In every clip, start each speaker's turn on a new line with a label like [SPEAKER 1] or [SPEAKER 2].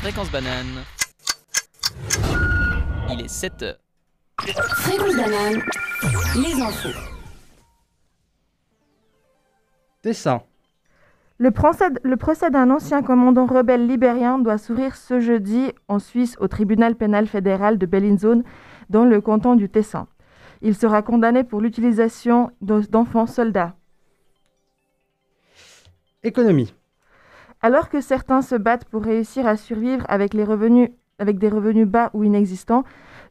[SPEAKER 1] Fréquence banane. Il est 7 heures.
[SPEAKER 2] Fréquence banane, les infos.
[SPEAKER 3] Tessin.
[SPEAKER 4] Le procès, le procès d'un ancien commandant rebelle libérien doit s'ouvrir ce jeudi en Suisse au tribunal pénal fédéral de Bellinzone dans le canton du Tessin. Il sera condamné pour l'utilisation de- d'enfants soldats.
[SPEAKER 3] Économie.
[SPEAKER 4] Alors que certains se battent pour réussir à survivre avec, des revenus bas ou inexistants,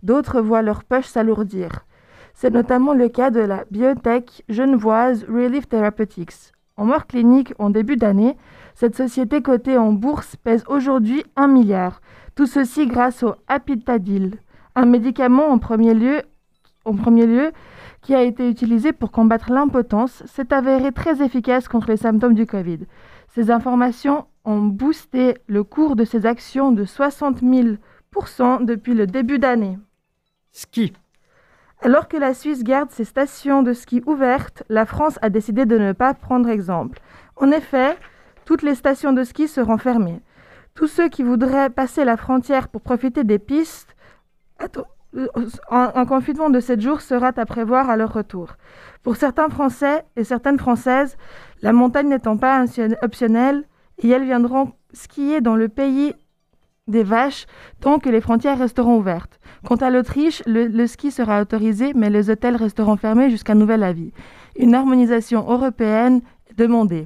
[SPEAKER 4] d'autres voient leur poche s'alourdir. C'est notamment le cas de la biotech genevoise Relief Therapeutics. En mort clinique en début d'année, cette société cotée en bourse pèse aujourd'hui 1 milliard. Tout ceci grâce au Apitadil, un médicament en premier lieu qui a été utilisé pour combattre l'impotence, s'est avéré très efficace contre les symptômes du Covid. Ces informations ont boosté le cours de ces actions de 60 000% depuis le début d'année.
[SPEAKER 3] Ski.
[SPEAKER 4] Alors que la Suisse garde ses stations de ski ouvertes, la France a décidé de ne pas prendre exemple. En effet, toutes les stations de ski seront fermées. Tous ceux qui voudraient passer la frontière pour profiter des pistes, Attends, un, un confinement de 7 jours sera à prévoir à leur retour. Pour certains Français et certaines Françaises, la montagne n'étant pas option- optionnelle, et elles viendront skier dans le pays des vaches tant que les frontières resteront ouvertes. Quant à l'Autriche, le, le ski sera autorisé, mais les hôtels resteront fermés jusqu'à nouvel avis. Une harmonisation européenne est demandée.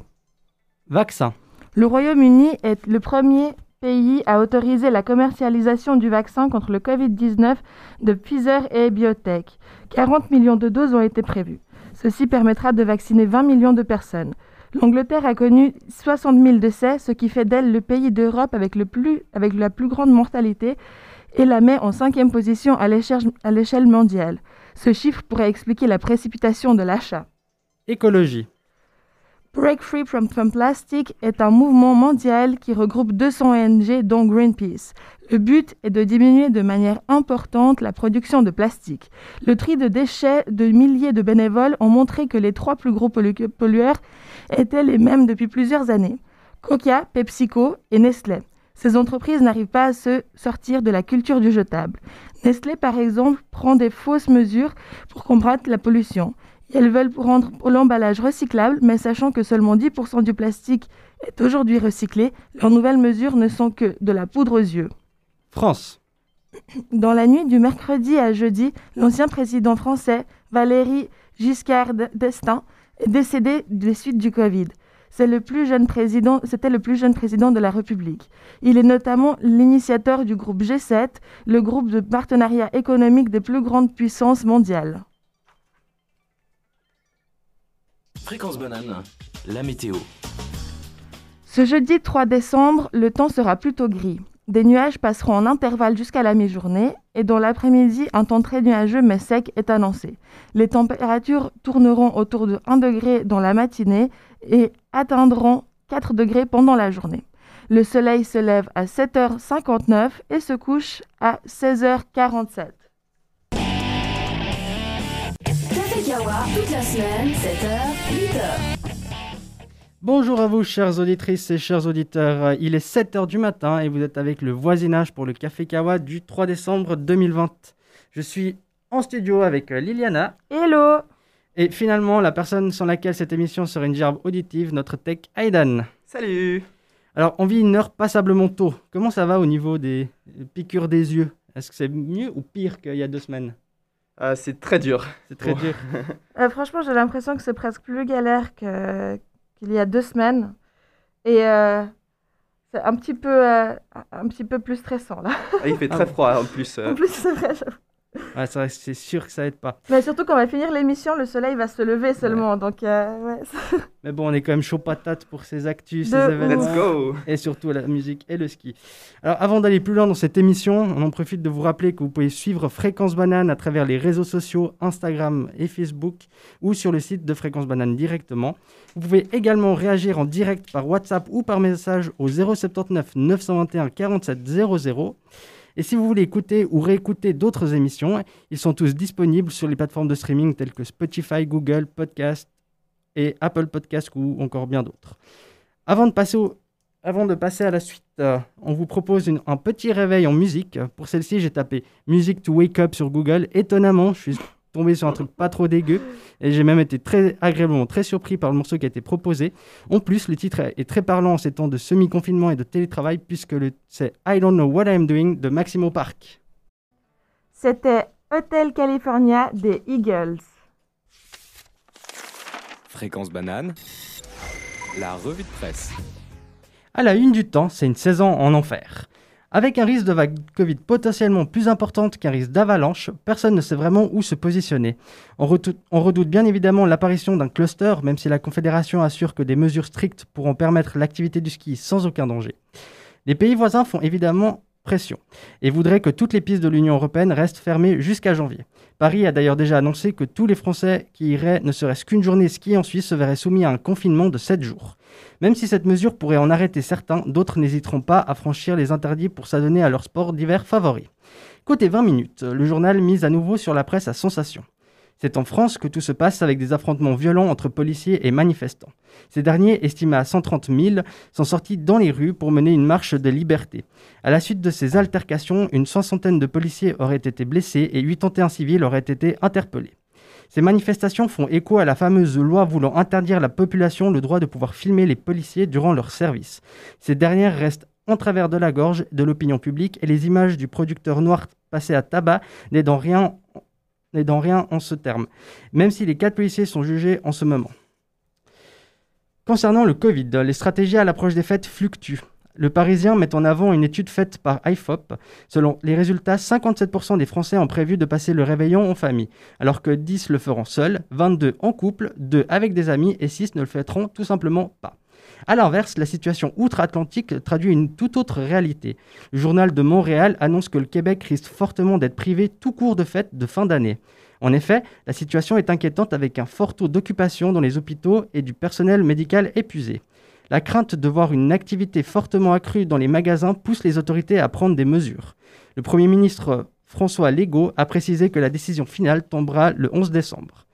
[SPEAKER 3] Vaccin.
[SPEAKER 4] Le Royaume-Uni est le premier pays à autoriser la commercialisation du vaccin contre le Covid-19 de Pfizer et Biotech. 40 millions de doses ont été prévues. Ceci permettra de vacciner 20 millions de personnes. L'Angleterre a connu 60 000 décès, ce qui fait d'elle le pays d'Europe avec, le avec la plus grande mortalité et la met en cinquième position à l'échelle mondiale. Ce chiffre pourrait expliquer la précipitation de l'achat.
[SPEAKER 3] Écologie.
[SPEAKER 4] Break Free from, Plastic est un mouvement mondial qui regroupe 200 ONG dont Greenpeace. Le but est de diminuer de manière importante la production de plastique. Le tri de déchets de milliers de bénévoles ont montré que les trois plus gros pollu- pollueurs étaient les mêmes depuis plusieurs années. Coca, PepsiCo et Nestlé. Ces entreprises n'arrivent pas à se sortir de la culture du jetable. Nestlé, par exemple, prend des fausses mesures pour combattre la pollution. Elles veulent rendre l'emballage recyclable, mais sachant que seulement 10% du plastique est aujourd'hui recyclé, leurs nouvelles mesures ne sont que de la poudre aux yeux.
[SPEAKER 3] France.
[SPEAKER 4] Dans la nuit du mercredi à jeudi, l'ancien président français, Valéry Giscard d'Estaing, est décédé des suites du Covid. C'est le plus jeune président, c'était le plus jeune président de la République. Il est notamment l'initiateur du groupe G7, le groupe de partenariat économique des plus grandes puissances mondiales.
[SPEAKER 5] Fréquence banane, la météo.
[SPEAKER 4] Ce jeudi 3 décembre, le temps sera plutôt gris. Des nuages passeront en intervalle jusqu'à la mi-journée et dans l'après-midi, un temps très nuageux mais sec est annoncé. Les températures tourneront autour de 1 degré dans la matinée et atteindront 4 degrés pendant la journée. Le soleil se lève à 7h59 et se couche à 16h47.
[SPEAKER 2] Café Kawa, toute la semaine, 7h, 8h.
[SPEAKER 3] Bonjour à vous, chères auditrices et chers auditeurs. Il est 7h du matin et vous êtes avec le voisinage pour le Café Kawa du 3 décembre 2020. Je suis en studio avec Liliana
[SPEAKER 4] Hello
[SPEAKER 3] et finalement la personne sans laquelle cette émission serait une gerbe auditive, notre tech Aidan.
[SPEAKER 6] Salut
[SPEAKER 3] Alors, on vit une heure passablement tôt. Comment ça va au niveau des piqûres des yeux? Est-ce que c'est mieux ou pire qu'il y a deux semaines?
[SPEAKER 6] Ah, C'est très dur.
[SPEAKER 3] C'est très dur.
[SPEAKER 4] Euh, Franchement, j'ai l'impression que c'est presque plus galère que- qu'il y a deux semaines. Et euh, c'est un petit, peu, euh, un petit peu plus stressant là.
[SPEAKER 6] Ah, il fait
[SPEAKER 3] Ah
[SPEAKER 6] très
[SPEAKER 3] bon.
[SPEAKER 6] froid en plus. euh.
[SPEAKER 4] En plus, c'est vrai.
[SPEAKER 3] Ouais, c'est sûr que ça aide pas.
[SPEAKER 4] Mais surtout quand on va finir l'émission, le soleil va se lever seulement. Donc, euh, ouais.
[SPEAKER 3] Mais bon, on est quand même chaud patate pour ces actus, ces événements.
[SPEAKER 6] Let's go
[SPEAKER 3] et surtout la musique et le ski. Alors avant d'aller plus loin dans cette émission, on en profite de vous rappeler que vous pouvez suivre Fréquence Banane à travers les réseaux sociaux Instagram et Facebook ou sur le site de Fréquence Banane directement. Vous pouvez également réagir en direct par WhatsApp ou par message au 079 921 47 00. Et si vous voulez écouter ou réécouter d'autres émissions, ils sont tous disponibles sur les plateformes de streaming telles que Spotify, Google Podcast et Apple Podcast ou encore bien d'autres. Avant de passer à la suite, euh, on vous propose un petit réveil en musique. Pour celle-ci, j'ai tapé Music to Wake Up sur Google. Étonnamment, je suis tombé sur un truc pas trop dégueu et j'ai même été très agréablement très surpris par le morceau qui a été proposé. En plus, le titre est très parlant en ces temps de semi-confinement et de télétravail puisque le- c'est I Don't Know What I'm Doing de Maximo Park.
[SPEAKER 4] C'était Hotel California des Eagles.
[SPEAKER 1] Fréquence banane, la revue de presse.
[SPEAKER 3] À la une du temps, c'est une saison en enfer. Avec un risque de vague Covid potentiellement plus importante qu'un risque d'avalanche, personne ne sait vraiment où se positionner. On, redoute bien évidemment l'apparition d'un cluster, même si la Confédération assure que des mesures strictes pourront permettre l'activité du ski sans aucun danger. Les pays voisins font évidemment pression et voudraient que toutes les pistes de l'Union européenne restent fermées jusqu'à janvier. Paris a d'ailleurs déjà annoncé que tous les Français qui iraient ne serait-ce qu'une journée ski en Suisse se verraient soumis à un confinement de 7 jours. Même si cette mesure pourrait en arrêter certains, d'autres n'hésiteront pas à franchir les interdits pour s'adonner à leur sport d'hiver favori. Côté 20 minutes, le journal mise à nouveau sur la presse à sensation. C'est en France que tout se passe avec des affrontements violents entre policiers et manifestants. Ces derniers, estimés à 130 000, sont sortis dans les rues pour mener une marche de liberté. À la suite de ces altercations, une soixantaine de policiers auraient été blessés et 81 civils auraient été interpellés. Ces manifestations font écho à la fameuse loi voulant interdire à la population le droit de pouvoir filmer les policiers durant leur service. Ces dernières restent en travers de la gorge de l'opinion publique et les images du producteur noir passé à tabac n'aidant rien, n'aidant rien en ce terme, même si les quatre policiers sont jugés en ce moment. Concernant le Covid, les stratégies à l'approche des fêtes fluctuent. Le Parisien met en avant une étude faite par IFOP. Selon les résultats, 57% des Français ont prévu de passer le réveillon en famille, alors que 10 le feront seuls, 22 en couple, 2 avec des amis et 6 ne le fêteront tout simplement pas. A l'inverse, la situation outre-Atlantique traduit une toute autre réalité. Le journal de Montréal annonce que le Québec risque fortement d'être privé tout court de fêtes de fin d'année. En effet, la situation est inquiétante avec un fort taux d'occupation dans les hôpitaux et du personnel médical épuisé. La crainte de voir une activité fortement accrue dans les magasins pousse les autorités à prendre des mesures. Le Premier ministre François Legault a précisé que la décision finale tombera le 11 décembre.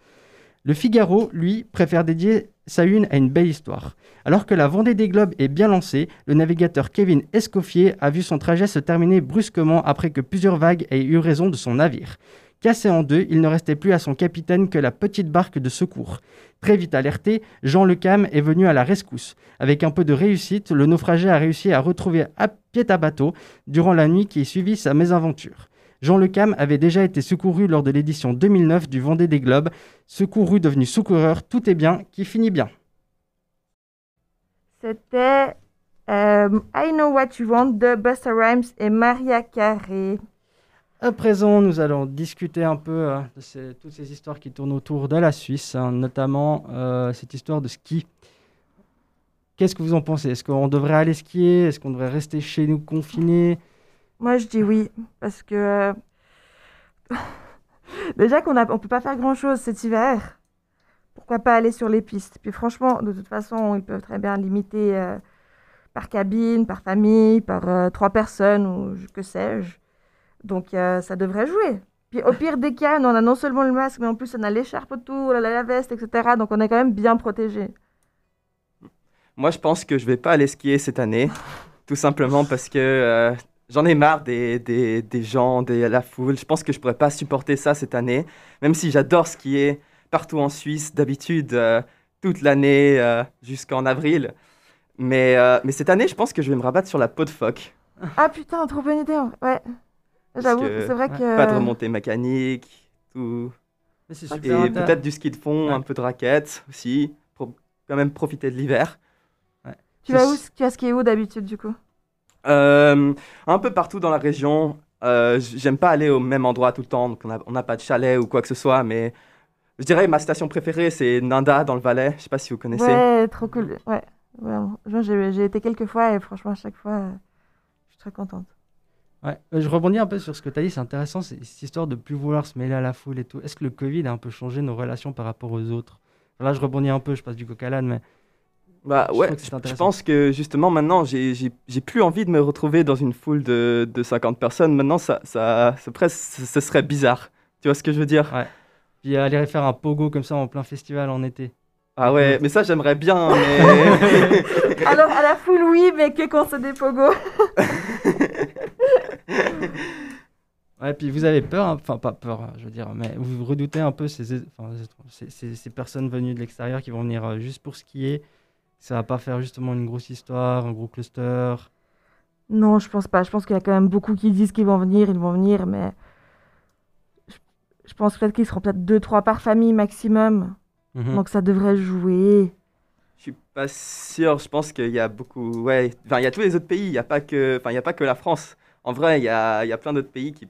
[SPEAKER 3] Le Figaro, lui, préfère dédier sa une à une belle histoire. Alors que la Vendée des Globes est bien lancée, le navigateur Kevin Escoffier a vu son trajet se terminer brusquement après que plusieurs vagues aient eu raison de son navire. Cassé en deux, il ne restait plus à son capitaine que la petite barque de secours. Très vite alerté, Jean Le Cam est venu à la rescousse. Avec un peu de réussite, le naufragé a réussi à retrouver à pied à bateau durant la nuit qui suivit sa mésaventure. Jean Le Cam avait déjà été secouru lors de l'édition 2009 du Vendée des Globes. Secouru devenu secoureur, tout est bien qui finit bien.
[SPEAKER 4] C'était euh, I Know What You Want de Busta Rhymes et Maria Carey.
[SPEAKER 3] À présent, nous allons discuter un peu euh, de toutes ces histoires qui tournent autour de la Suisse, hein, notamment euh, cette histoire de ski. Qu'est-ce que vous en pensez? Est-ce qu'on devrait aller skier? Est-ce qu'on devrait rester chez nous confinés?
[SPEAKER 4] Moi, je dis oui, parce que euh, déjà qu'on on peut pas faire grand-chose cet hiver. Pourquoi pas aller sur les pistes? Puis franchement, de toute façon, ils peuvent très bien limiter euh, par cabine, par famille, par trois personnes ou que sais-je. Donc euh, ça devrait jouer. Puis au pire des cas, nous, on a non seulement le masque, mais en plus on a l'écharpe autour, la, la veste, etc. Donc on est quand même bien protégé.
[SPEAKER 6] Moi, je pense que je vais pas aller skier cette année, tout simplement parce que euh, j'en ai marre des, des, des gens, de la foule. Je pense que je pourrais pas supporter ça cette année, même si j'adore skier partout en Suisse, d'habitude, euh, toute l'année euh, jusqu'en avril. Mais, mais cette année, je pense que je vais me rabattre sur la peau de phoque.
[SPEAKER 4] Ah putain, trop bonne idée. Ouais. J'avoue,
[SPEAKER 6] que-
[SPEAKER 4] c'est vrai que.
[SPEAKER 6] Pas de remontée mécanique, tout.
[SPEAKER 3] Mais c'est
[SPEAKER 6] Et peut-être du ski de fond,
[SPEAKER 3] Ouais.
[SPEAKER 6] un peu de raquette aussi, pour quand même profiter de l'hiver.
[SPEAKER 4] Tu vas où Tu vas skier où d'habitude du coup?
[SPEAKER 6] Euh, un peu partout dans la région. Euh, J'aime pas aller au même endroit tout le temps, donc on n'a pas de chalet ou quoi que ce soit, mais je dirais ma station préférée, c'est Nanda dans le Valais. Je sais pas si vous connaissez.
[SPEAKER 4] Ouais, trop cool. Ouais, vraiment. Moi, J'ai j'ai été quelques fois et franchement, à chaque fois, euh, je suis très contente.
[SPEAKER 3] Ouais, euh, je rebondis un peu sur ce que tu as dit, c'est intéressant, c'est cette histoire de plus vouloir se mêler à la foule et tout. Est-ce que le Covid a un peu changé nos relations par rapport aux autres? Là, je rebondis un peu, je passe du coq à l'âne, mais
[SPEAKER 6] Bah
[SPEAKER 3] Je
[SPEAKER 6] ouais, je, pense que justement maintenant, j'ai plus envie de me retrouver dans une foule de, de 50 personnes. Maintenant, ça, ça, ça presque, ce serait bizarre. Tu vois ce que je veux dire?
[SPEAKER 3] Puis aller faire un pogo comme ça en plein festival en été.
[SPEAKER 6] Ah ouais, mais ça j'aimerais bien, mais...
[SPEAKER 4] Alors, à la foule, oui, mais que quand c'est des pogos.
[SPEAKER 3] Ouais, puis vous avez peur, hein, enfin pas peur, je veux dire, mais vous redoutez un peu ces, ces, ces- ces personnes venues de l'extérieur qui vont venir euh, juste pour skier. Ça va pas faire justement une grosse histoire, un gros cluster.
[SPEAKER 4] Non, je pense pas. Je pense qu'il y a quand même beaucoup qui disent qu'ils vont venir, ils vont venir, mais je, je pense peut-être qu'ils seront peut-être deux, trois par famille maximum.
[SPEAKER 3] Mhm.
[SPEAKER 4] Donc ça devrait jouer.
[SPEAKER 6] Je suis pas sûr, je pense qu'il y a beaucoup... Ouais, enfin il y a tous les autres pays, il n'y a, pas que... enfin, il y a pas que la France. En vrai, il y a, il y a plein d'autres pays qui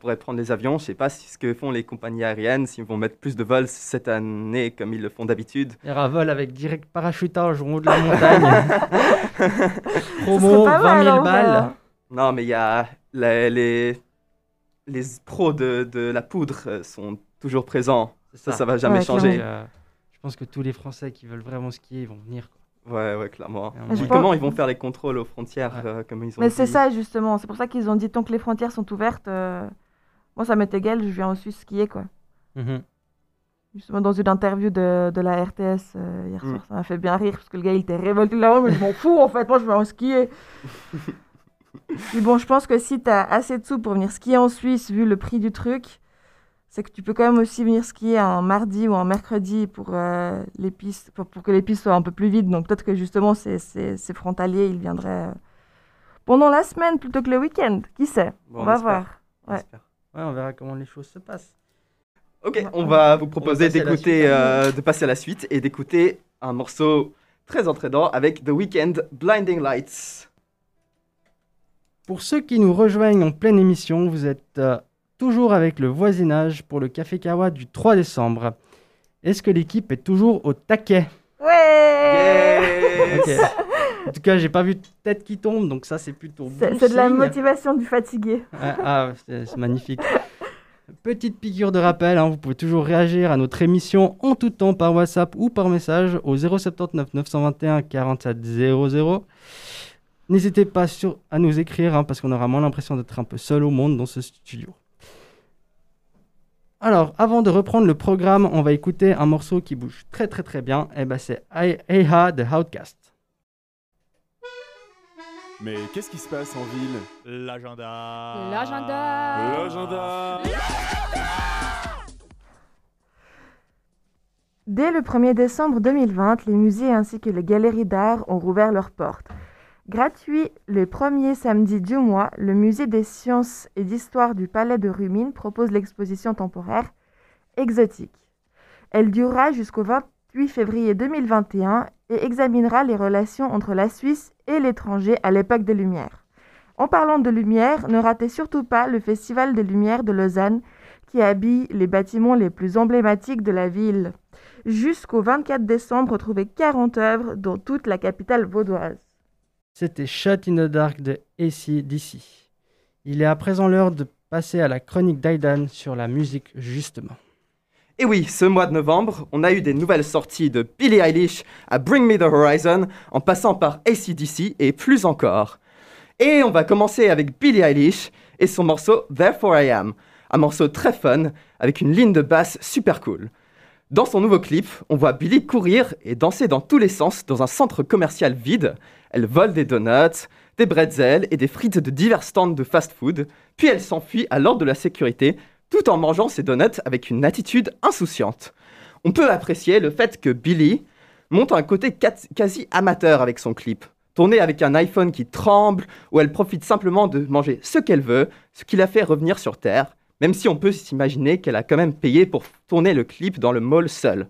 [SPEAKER 6] pourraient prendre les avions. Je sais pas si ce que font les compagnies aériennes, s'ils vont mettre plus de vols cette année comme ils le font d'habitude.
[SPEAKER 3] Il y aura un vol avec direct parachutage au haut de la montagne. Promo,
[SPEAKER 4] serait pas
[SPEAKER 3] 20
[SPEAKER 4] mal,
[SPEAKER 3] 000
[SPEAKER 4] en vrai.
[SPEAKER 3] balles.
[SPEAKER 6] Non, mais il y a les, les, les pros de, de la poudre euh, sont toujours présents.
[SPEAKER 3] C'est
[SPEAKER 6] Ça, ça va jamais
[SPEAKER 4] Ouais,
[SPEAKER 6] changer.
[SPEAKER 3] Euh, je pense que tous les Français qui veulent vraiment skier, ils vont venir. Quoi.
[SPEAKER 6] Ouais, ouais, clairement.
[SPEAKER 4] Mais pense-
[SPEAKER 6] comment ils vont faire les contrôles aux frontières,
[SPEAKER 3] Ouais.
[SPEAKER 6] euh, comme ils ont
[SPEAKER 4] Mais c'est ça, justement. C'est pour ça qu'ils ont dit tant que les frontières sont ouvertes, euh, moi, ça m'est égal, je viens en Suisse skier, quoi.
[SPEAKER 3] Mhm.
[SPEAKER 4] Justement, dans une interview de, de la RTS euh, hier
[SPEAKER 6] Mm.
[SPEAKER 4] soir, ça m'a fait bien rire, parce que le gars, il était révolté là-haut, mais je m'en fous, en fait, moi, je vais en skier. Puis bon, je pense que si tu as assez de sous pour venir skier en Suisse, vu le prix du truc, c'est que tu peux quand même aussi venir skier un mardi ou un mercredi pour, euh, les pistes, pour, pour que les pistes soient un peu plus vides. Donc peut-être que justement, ces, ces, ces frontaliers, ils viendraient euh, pendant la semaine plutôt que le week-end. Qui sait?
[SPEAKER 6] Bon,
[SPEAKER 4] On va voir.
[SPEAKER 6] on
[SPEAKER 4] Ouais.
[SPEAKER 3] on verra comment les choses se passent.
[SPEAKER 6] Ok,
[SPEAKER 4] On
[SPEAKER 6] on
[SPEAKER 4] va-
[SPEAKER 6] vous proposer d'écouter,
[SPEAKER 3] suite.
[SPEAKER 6] euh, de passer à la suite et d'écouter un morceau très entraînant avec The Weeknd, Blinding Lights.
[SPEAKER 3] Pour ceux qui nous rejoignent en pleine émission, vous êtes euh, toujours avec le voisinage pour le Café Kawa du 3 décembre. Est-ce que l'équipe est toujours au taquet?
[SPEAKER 4] Ouais
[SPEAKER 6] Yes
[SPEAKER 3] En tout cas, j'ai pas vu de tête qui tombe, donc ça c'est plutôt
[SPEAKER 4] C'est
[SPEAKER 3] bon
[SPEAKER 4] c'est de la motivation du fatigué.
[SPEAKER 3] Ah, ah, c'est c'est magnifique. Petite piqûre de rappel, hein, vous pouvez toujours réagir à notre émission en tout temps par WhatsApp ou par message au 079 921 47 00. N'hésitez pas sur, à nous écrire hein, parce qu'on aura moins l'impression d'être un peu seul au monde dans ce studio. Alors, avant de reprendre le programme, on va écouter un morceau qui bouge très très très bien. Et ben c'est Eha de Outcast.
[SPEAKER 7] Mais qu'est-ce qui se passe en ville?
[SPEAKER 8] L'agenda.
[SPEAKER 2] L'agenda.
[SPEAKER 7] L'agenda
[SPEAKER 4] Dès le 1er décembre 2020, les musées ainsi que les galeries d'art ont rouvert leurs portes. Gratuit le premier samedi du mois, le musée des sciences et d'histoire du Palais de Rumine propose l'exposition temporaire Exotique. Elle durera jusqu'au 28 février 2021 et examinera les relations entre la Suisse et l'étranger à l'époque des Lumières. En parlant de Lumière, ne ratez surtout pas le Festival des Lumières de Lausanne qui habille les bâtiments les plus emblématiques de la ville. Jusqu'au 24 décembre, retrouvez 40 œuvres dans toute la capitale vaudoise.
[SPEAKER 3] C'était Shot in the Dark de AC/DC. Il est à présent l'heure de passer à la chronique d'Aidan sur la musique, justement.
[SPEAKER 6] Et oui, ce mois de novembre, on a eu des nouvelles sorties de Billie Eilish à Bring Me the Horizon, en passant par ACDC et plus encore. Et on va commencer avec Billie Eilish et son morceau Therefore I Am, un morceau très fun avec une ligne de basse super cool. Dans son nouveau clip, on voit Billie courir et danser dans tous les sens dans un centre commercial vide. Elle vole des donuts, des bretzels et des frites de divers stands de fast-food, puis elle s'enfuit à l'ordre de la sécurité tout en mangeant ses donuts avec une attitude insouciante. On peut apprécier le fait que Billy monte un côté quasi amateur avec son clip. Tourné avec un iPhone qui tremble, où elle profite simplement de manger ce qu'elle veut, ce qui la fait revenir sur Terre, même si on peut s'imaginer qu'elle a quand même payé pour tourner le clip dans le mall seule.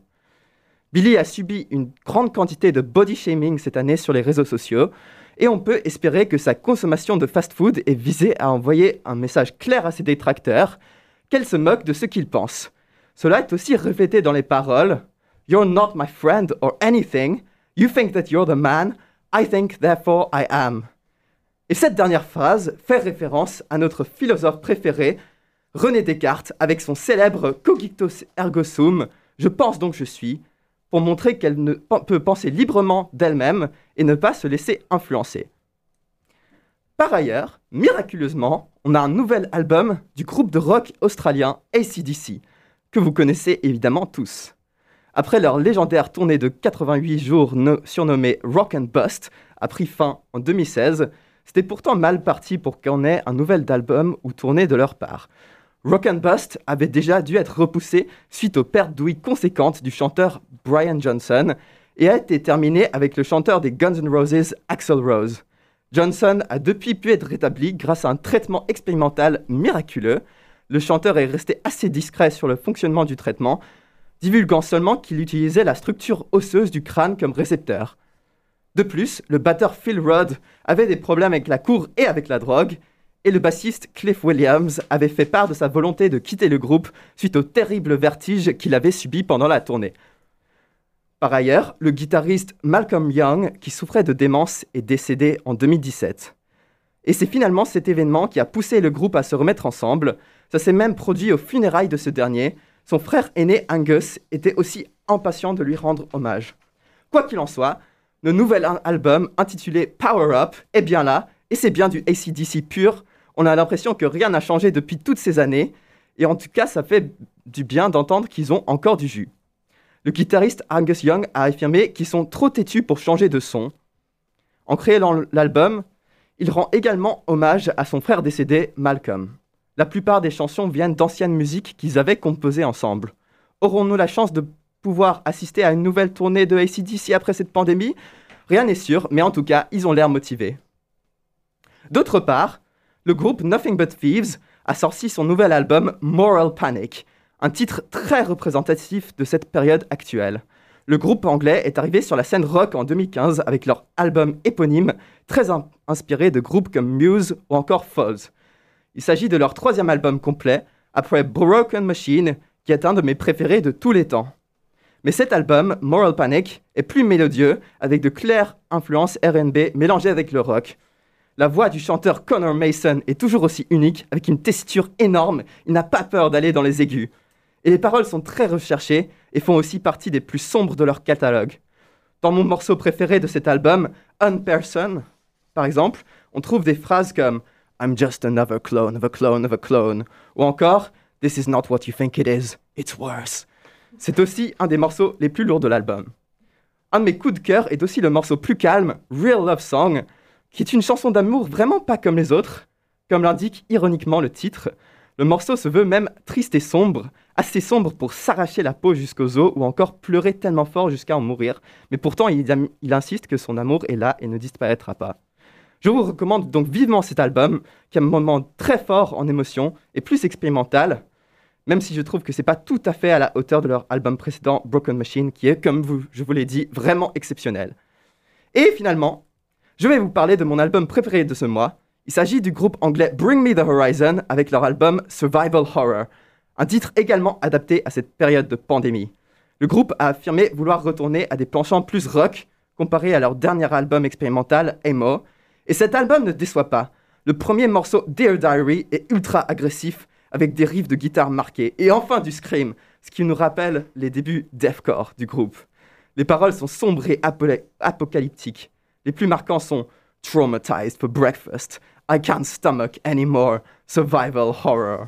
[SPEAKER 6] Billy a subi une grande quantité de body shaming cette année sur les réseaux sociaux, et on peut espérer que sa consommation de fast-food est visée à envoyer un message clair à ses détracteurs, qu'elle se moque de ce qu'ils pensent. Cela est aussi reflété dans les paroles You're not my friend or anything. You think that you're the man. I think therefore I am. Et cette dernière phrase fait référence à notre philosophe préféré, René Descartes, avec son célèbre Cogito ergo sum, Je pense donc je suis, pour montrer qu'elle ne pe- peut penser librement d'elle-même et ne pas se laisser influencer. Par ailleurs, miraculeusement, on a un nouvel album du groupe de rock australien ACDC, que vous connaissez évidemment tous. Après leur légendaire tournée de 88 jours no- surnommée Rock and Bust, a pris fin en 2016, c'était pourtant mal parti pour qu'on ait un nouvel album ou tournée de leur part. Rock and Bust avait déjà dû être repoussé suite aux pertes d'ouïe conséquentes du chanteur Brian Johnson et a été terminé avec le chanteur des Guns N' Roses, Axl Rose. Johnson a depuis pu être rétabli grâce à un traitement expérimental miraculeux. Le chanteur est resté assez discret sur le fonctionnement du traitement, divulguant seulement qu'il utilisait la structure osseuse du crâne comme récepteur. De plus, le batteur Phil Rudd avait des problèmes avec la cour et avec la drogue, et le bassiste Cliff Williams avait fait part de sa volonté de quitter le groupe suite au terrible vertige qu'il avait subi pendant la tournée. Par ailleurs, le guitariste Malcolm Young, qui souffrait de démence, est décédé en 2017. Et c'est finalement cet événement qui a poussé le groupe à se remettre ensemble. Ça s'est même produit aux funérailles de ce dernier. Son frère aîné Angus était aussi impatient de lui rendre hommage. Quoi qu'il en soit, le nouvel al- album intitulé Power Up est bien là, et c'est bien du ACDC pur. On a l'impression que rien n'a changé depuis toutes ces années, et en tout cas, ça fait du bien d'entendre qu'ils ont encore du jus. Le guitariste Angus Young a affirmé qu'ils sont trop têtus pour changer de son. En créant l'album, il rend également hommage à son frère décédé, Malcolm. La plupart des chansons viennent d'anciennes musiques qu'ils avaient composées ensemble. Aurons-nous la chance de pouvoir assister à une nouvelle tournée de ACDC après cette pandémie? Rien n'est sûr, mais en tout cas, ils ont l'air motivés. D'autre part, le groupe Nothing But Thieves a sorti son nouvel album Moral Panic, un titre très représentatif de cette période actuelle. Le groupe anglais est arrivé sur la scène rock en 2015 avec leur album éponyme, très in- inspiré de groupes comme Muse ou encore Falls. Il s'agit de leur troisième album complet, après Broken Machine, qui est un de mes préférés de tous les temps. Mais cet album, Moral Panic, est plus mélodieux, avec de claires influences RB mélangées avec le rock. La voix du chanteur Connor Mason est toujours aussi unique, avec une tessiture énorme, il n'a pas peur d'aller dans les aigus. Et les paroles sont très recherchées et font aussi partie des plus sombres de leur catalogue. Dans mon morceau préféré de cet album, Unperson, par exemple, on trouve des phrases comme I'm just another clone of a clone of a clone, ou encore This is not what you think it is, it's worse. C'est aussi un des morceaux les plus lourds de l'album. Un de mes coups de cœur est aussi le morceau plus calme, Real Love Song, qui est une chanson d'amour vraiment pas comme les autres. Comme l'indique ironiquement le titre, le morceau se veut même triste et sombre, assez sombre pour s'arracher la peau jusqu'aux os ou encore pleurer tellement fort jusqu'à en mourir. Mais pourtant, il, insiste que son amour est là et ne disparaîtra pas. Je vous recommande donc vivement cet album, qui a un moment très fort en émotion et plus expérimental, même si je trouve que c'est pas tout à fait à la hauteur de leur album précédent, Broken Machine, qui est, comme vous, je vous l'ai dit, vraiment exceptionnel. Et finalement, je vais vous parler de mon album préféré de ce mois. Il s'agit du groupe anglais Bring Me the Horizon avec leur album Survival Horror, un titre également adapté à cette période de pandémie. Le groupe a affirmé vouloir retourner à des penchants plus rock comparé à leur dernier album expérimental, Emo, et cet album ne déçoit pas. Le premier morceau, Dear Diary, est ultra agressif avec des riffs de guitare marqués et enfin du scream, ce qui nous rappelle les débuts deathcore du groupe. Les paroles sont sombres et apo- apocalyptiques. Les plus marquants sont Traumatized for breakfast, I can't stomach anymore, survival horror.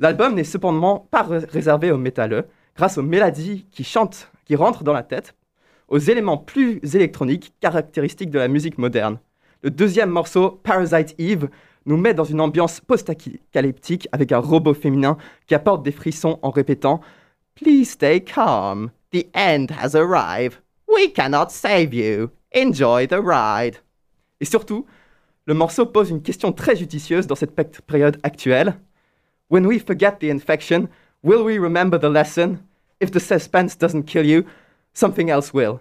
[SPEAKER 6] L'album n'est cependant pas ré- réservé aux métalleux, grâce aux mélodies qui chantent, qui rentrent dans la tête, aux éléments plus électroniques caractéristiques de la musique moderne. Le deuxième morceau, Parasite Eve, nous met dans une ambiance post-apocalyptique avec un robot féminin qui apporte des frissons en répétant Please stay calm. The end has arrived. We cannot save you. Enjoy the ride. Et surtout, le morceau pose une question très judicieuse dans cette période actuelle. When we forget the infection, will we remember the lesson? If the suspense doesn't kill you, something else will.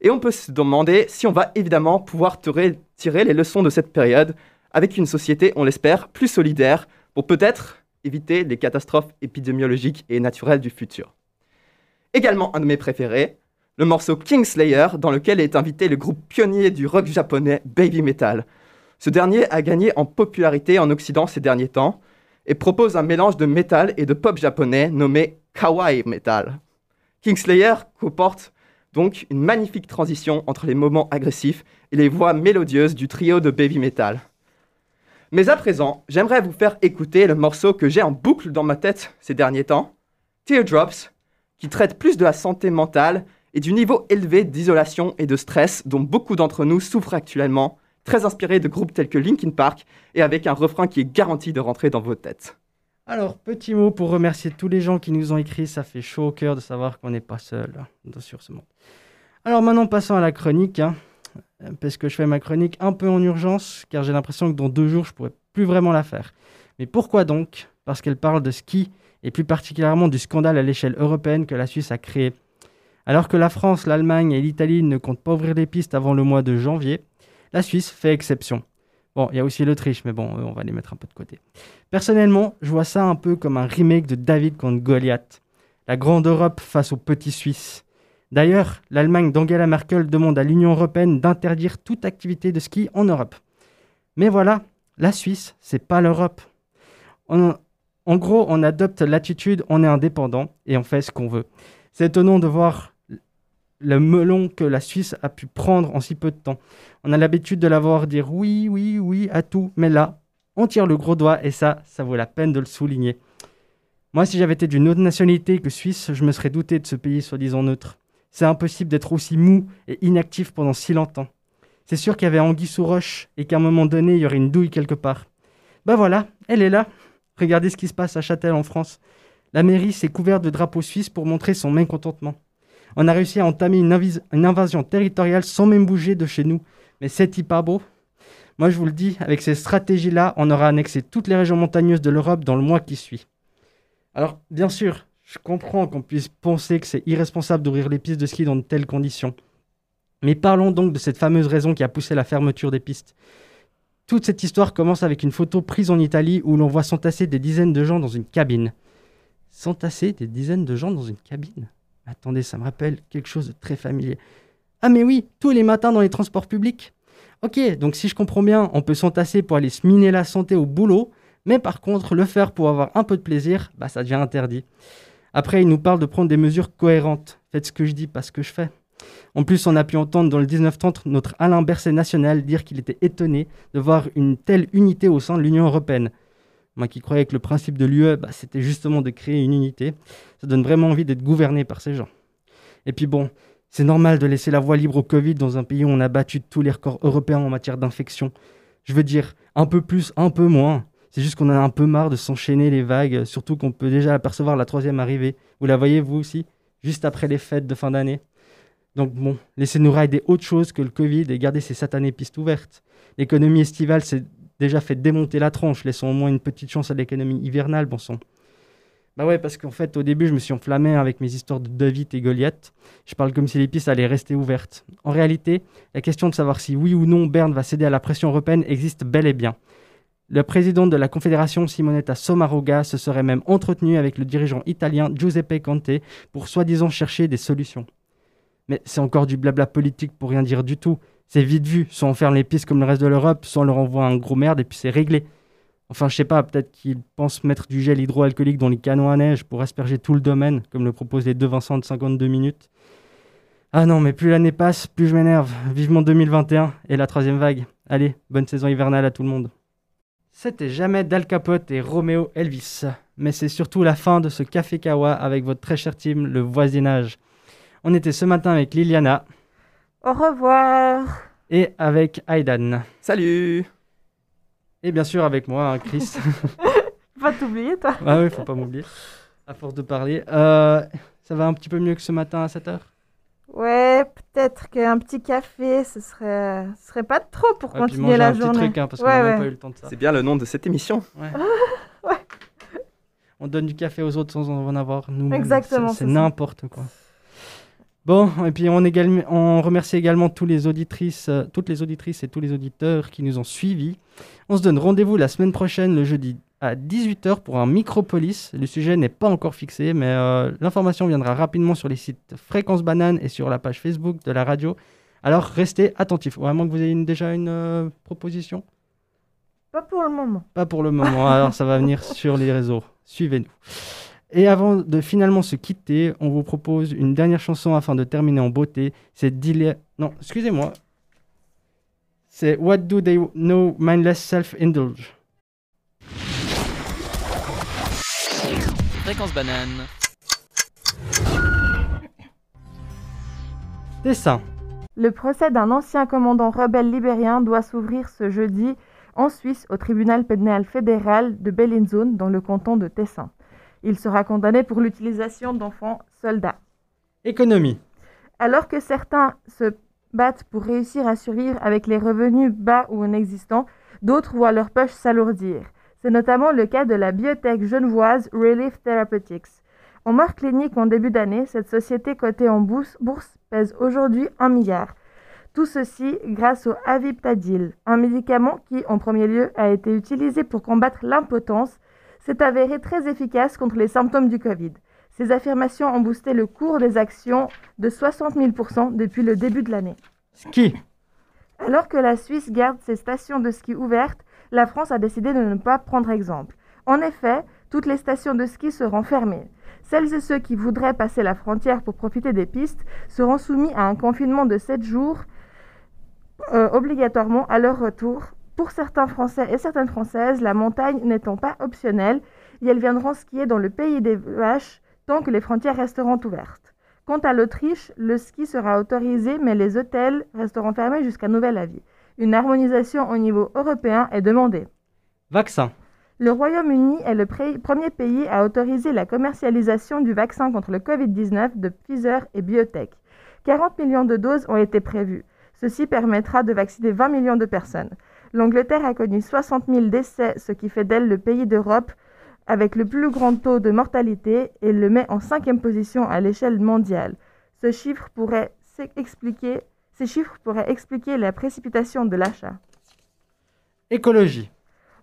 [SPEAKER 6] Et on peut se demander si on va évidemment pouvoir tirer les leçons de cette période avec une société, on l'espère, plus solidaire pour peut-être éviter les catastrophes épidémiologiques et naturelles du futur. Également un de mes préférés, le morceau Kingslayer dans lequel est invité le groupe pionnier du rock japonais Baby Metal. Ce dernier a gagné en popularité en Occident ces derniers temps et propose un mélange de métal et de pop japonais nommé Kawaii Metal. Kingslayer comporte donc une magnifique transition entre les moments agressifs et les voix mélodieuses du trio de Baby Metal. Mais à présent, j'aimerais vous faire écouter le morceau que j'ai en boucle dans ma tête ces derniers temps, Teardrops, qui traite plus de la santé mentale et du niveau élevé d'isolation et de stress dont beaucoup d'entre nous souffrent actuellement, très inspiré de groupes tels que Linkin Park et avec un refrain qui est garanti de rentrer dans vos têtes.
[SPEAKER 3] Alors, petit mot pour remercier tous les gens qui nous ont écrit. Ça fait chaud au cœur de savoir qu'on n'est pas seul sur ce monde. Alors maintenant, passons à la chronique. hein, parce que je fais ma chronique un peu en urgence, car j'ai l'impression que dans deux jours, je pourrais plus vraiment la faire. Mais pourquoi donc? Parce qu'elle parle de ski, et plus particulièrement du scandale à l'échelle européenne que la Suisse a créé. Alors que la France, l'Allemagne et l'Italie ne comptent pas ouvrir les pistes avant le mois de janvier, la Suisse fait exception. Bon, il y a aussi l'Autriche, mais bon, on va les mettre un peu de côté. Personnellement, je vois ça un peu comme un remake de David contre Goliath. La grande Europe face aux petits Suisses. D'ailleurs, l'Allemagne d'Angela Merkel demande à l'Union européenne d'interdire toute activité de ski en Europe. Mais voilà, la Suisse, c'est pas l'Europe. En gros, on adopte l'attitude, on est indépendant et on fait ce qu'on veut. C'est étonnant de voir le melon que la Suisse a pu prendre en si peu de temps. On a l'habitude de la voir dire oui, oui, oui à tout, mais là, on tire le gros doigt et ça, ça vaut la peine de le souligner. Moi, si j'avais été d'une autre nationalité que suisse, je me serais douté de ce pays soi-disant neutre. C'est impossible d'être aussi mou et inactif pendant si longtemps. C'est sûr qu'il y avait Anguille sous roche et qu'à un moment donné, il y aurait une douille quelque part. Bah voilà, elle est là. Regardez ce qui se passe à Châtel en France. La mairie s'est couverte de drapeaux suisses pour montrer son mécontentement. On a réussi à entamer une, invasion territoriale sans même bouger de chez nous. Mais c'est-il pas beau Moi, je vous le dis, avec ces stratégies-là, on aura annexé toutes les régions montagneuses de l'Europe dans le mois qui suit. Alors, bien sûr, je comprends qu'on puisse penser que c'est irresponsable d'ouvrir les pistes de ski dans de telles conditions. Mais parlons donc de cette fameuse raison qui a poussé la fermeture des pistes. Toute cette histoire commence avec une photo prise en Italie où l'on voit s'entasser des dizaines de gens dans une cabine. S'entasser des dizaines de gens dans une cabine? Attendez, ça me rappelle quelque chose de très familier. Ah mais oui, tous les matins dans les transports publics. Ok, donc si je comprends bien, on peut s'entasser pour aller se miner la santé au boulot, mais par contre, le faire pour avoir un peu de plaisir, bah ça devient interdit. Après, il nous parle de prendre des mesures cohérentes. Faites ce que je dis, pas ce que je fais. En plus, on a pu entendre dans le 1930 notre Alain Berset national dire qu'il était étonné de voir une telle unité au sein de l'Union européenne. Moi qui croyais que le principe de l'UE, bah, c'était justement de créer une unité, ça donne vraiment envie d'être gouverné par ces gens. Et puis bon, c'est normal de laisser la voie libre au Covid dans un pays où on a battu tous les records européens en matière d'infection. Je veux dire, un peu plus, un peu moins. C'est juste qu'on a un peu marre de s'enchaîner les vagues, surtout qu'on peut déjà apercevoir la troisième arrivée. Vous la voyez vous aussi, juste après les fêtes de fin d'année. Donc bon, laissez-nous rider autre chose que le Covid et garder ces satanées pistes ouvertes. L'économie estivale s'est déjà fait démonter la tronche, laissons au moins une petite chance à l'économie hivernale, bon sang. Bah ouais, parce qu'en fait, au début, je me suis enflammé avec mes histoires de David et Goliath. Je parle comme si les pistes allaient rester ouvertes. En réalité, la question de savoir si oui ou non Berne va céder à la pression européenne existe bel et bien. Le président de la Confédération, Simonetta Sommaruga, se serait même entretenu avec le dirigeant italien Giuseppe Conte pour soi-disant chercher des solutions. Mais c'est encore du blabla politique pour rien dire du tout. C'est vite vu, soit on ferme les pistes comme le reste de l'Europe, soit on leur envoie un gros merde et puis c'est réglé. Enfin, je sais pas, peut-être qu'ils pensent mettre du gel hydroalcoolique dans les canons à neige pour asperger tout le domaine, comme le proposent les deux Vincent de 52 minutes. Ah non, mais plus l'année passe, plus je m'énerve. Vivement 2021 et la troisième vague. Allez, bonne saison hivernale à tout le monde. C'était jamais Dal Capote et Roméo Elvis, mais c'est surtout la fin de ce Café Kawa avec votre très cher team, le voisinage. On était ce matin avec Liliana
[SPEAKER 4] Au revoir.
[SPEAKER 3] et avec Aidan.
[SPEAKER 6] Salut
[SPEAKER 3] Et bien sûr avec moi, hein, Chris.
[SPEAKER 4] Pas t'oublier, toi.
[SPEAKER 3] ah oui, faut pas m'oublier. À force de parler. Euh, ça va un petit peu mieux que ce matin à 7h
[SPEAKER 4] Ouais, peut-être qu'un petit café, ce serait, ce serait pas trop pour
[SPEAKER 3] Ouais, puis
[SPEAKER 4] continuer
[SPEAKER 3] manger
[SPEAKER 4] la
[SPEAKER 3] un petit
[SPEAKER 4] journée.
[SPEAKER 3] truc, hein, parce qu'on
[SPEAKER 4] Ouais,
[SPEAKER 3] n'a pas eu le temps de ça.
[SPEAKER 6] C'est bien le nom de cette émission.
[SPEAKER 3] Ouais.
[SPEAKER 4] Ouais.
[SPEAKER 3] On donne du café aux autres sans en avoir nous
[SPEAKER 4] Exactement,
[SPEAKER 3] C'est n'importe quoi. Bon, et puis on, remercie également tous les auditrices, euh, toutes les auditrices et tous les auditeurs qui nous ont suivis. On se donne rendez-vous la semaine prochaine, le jeudi à 18h pour un Micropolis. Le sujet n'est pas encore fixé, mais euh, l'information viendra rapidement sur les sites Fréquence Banane et sur la page Facebook de la radio. Alors restez attentifs. Vraiment que vous ayez une- déjà une euh, proposition?
[SPEAKER 4] Pas pour le moment.
[SPEAKER 3] pas pour le moment, alors ça va venir sur les réseaux. Suivez-nous. Et avant de finalement se quitter, on vous propose une dernière chanson afin de terminer en beauté. C'est Dile... Non, excusez-moi. C'est What Do They Know Mindless Self-Indulge.
[SPEAKER 8] Fréquence banane.
[SPEAKER 3] Tessin.
[SPEAKER 4] Le procès d'un ancien commandant rebelle libérien doit s'ouvrir ce jeudi en Suisse au tribunal pénal fédéral de Bellinzone dans le canton de Tessin. Il sera condamné pour l'utilisation d'enfants soldats.
[SPEAKER 3] Économie.
[SPEAKER 4] Alors que certains se battent pour réussir à survivre avec les revenus bas ou inexistants, d'autres voient leur poche s'alourdir. C'est notamment le cas de la biotech genevoise Relief Therapeutics. En mort clinique en début d'année, cette société cotée en bourse, bourse pèse aujourd'hui 1 milliard. Tout ceci grâce au Aviptadil, un médicament qui, en premier lieu, a été utilisé pour combattre l'impotence, s'est avéré très efficace contre les symptômes du Covid. Ces affirmations ont boosté le cours des actions de 60 000% depuis le début de l'année.
[SPEAKER 3] Ski.
[SPEAKER 4] Alors que la Suisse garde ses stations de ski ouvertes, la France a décidé de ne pas prendre exemple. En effet, toutes les stations de ski seront fermées. Celles et ceux qui voudraient passer la frontière pour profiter des pistes seront soumis à un confinement de 7 jours euh, obligatoirement à leur retour. Pour certains Français et certaines Françaises, la montagne n'étant pas optionnelle, et elles viendront skier dans le pays des vaches tant que les frontières resteront ouvertes. Quant à l'Autriche, le ski sera autorisé, mais les hôtels resteront fermés jusqu'à nouvel avis. Une harmonisation au niveau européen est demandée.
[SPEAKER 3] Vaccin.
[SPEAKER 4] Le Royaume-Uni est le premier pays à autoriser la commercialisation du vaccin contre le Covid-19 de Pfizer et Biotech. 40 millions de doses ont été prévues. Ceci permettra de vacciner 20 millions de personnes. L'Angleterre a connu 60 000 décès, ce qui fait d'elle le pays d'Europe avec le plus grand taux de mortalité et le met en cinquième position à l'échelle mondiale. Ce chiffre pourrait expliquer, ces chiffres pourraient expliquer la précipitation de l'achat.
[SPEAKER 3] Écologie.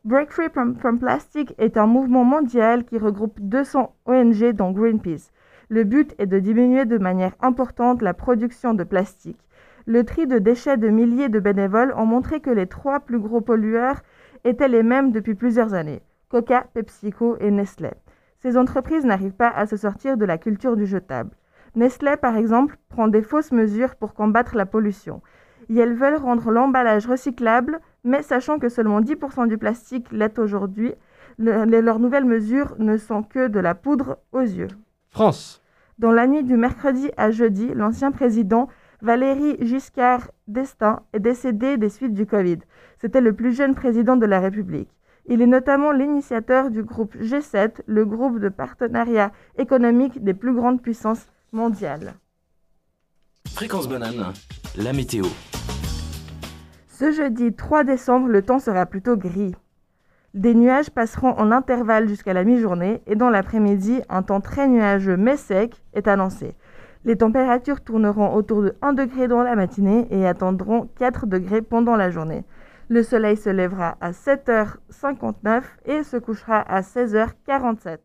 [SPEAKER 4] Break Free from, from, Plastic est un mouvement mondial qui regroupe 200 ONG dont Greenpeace. Le but est de diminuer de manière importante la production de plastique. Le tri de déchets de milliers de bénévoles ont montré que les trois plus gros pollueurs étaient les mêmes depuis plusieurs années. Coca, PepsiCo et Nestlé. Ces entreprises n'arrivent pas à se sortir de la culture du jetable. Nestlé, par exemple, prend des fausses mesures pour combattre la pollution. Et elles veulent rendre l'emballage recyclable, mais sachant que seulement 10% du plastique l'est aujourd'hui, le, leurs nouvelles mesures ne sont que de la poudre aux yeux.
[SPEAKER 3] France.
[SPEAKER 4] Dans la nuit du mercredi à jeudi, l'ancien président Valéry Giscard d'Estaing est décédé des suites du Covid. C'était le plus jeune président de la République. Il est notamment l'initiateur du groupe G7, le groupe de partenariat économique des plus grandes puissances mondiales.
[SPEAKER 5] Fréquence banane, la météo.
[SPEAKER 4] Ce jeudi 3 décembre, le temps sera plutôt gris. Des nuages passeront en intervalle jusqu'à la mi-journée et dans l'après-midi, un temps très nuageux mais sec est annoncé. Les températures tourneront autour de 1 degré dans la matinée et atteindront 4 degrés pendant la journée. Le soleil se lèvera à 7h59 et se couchera à 16h47.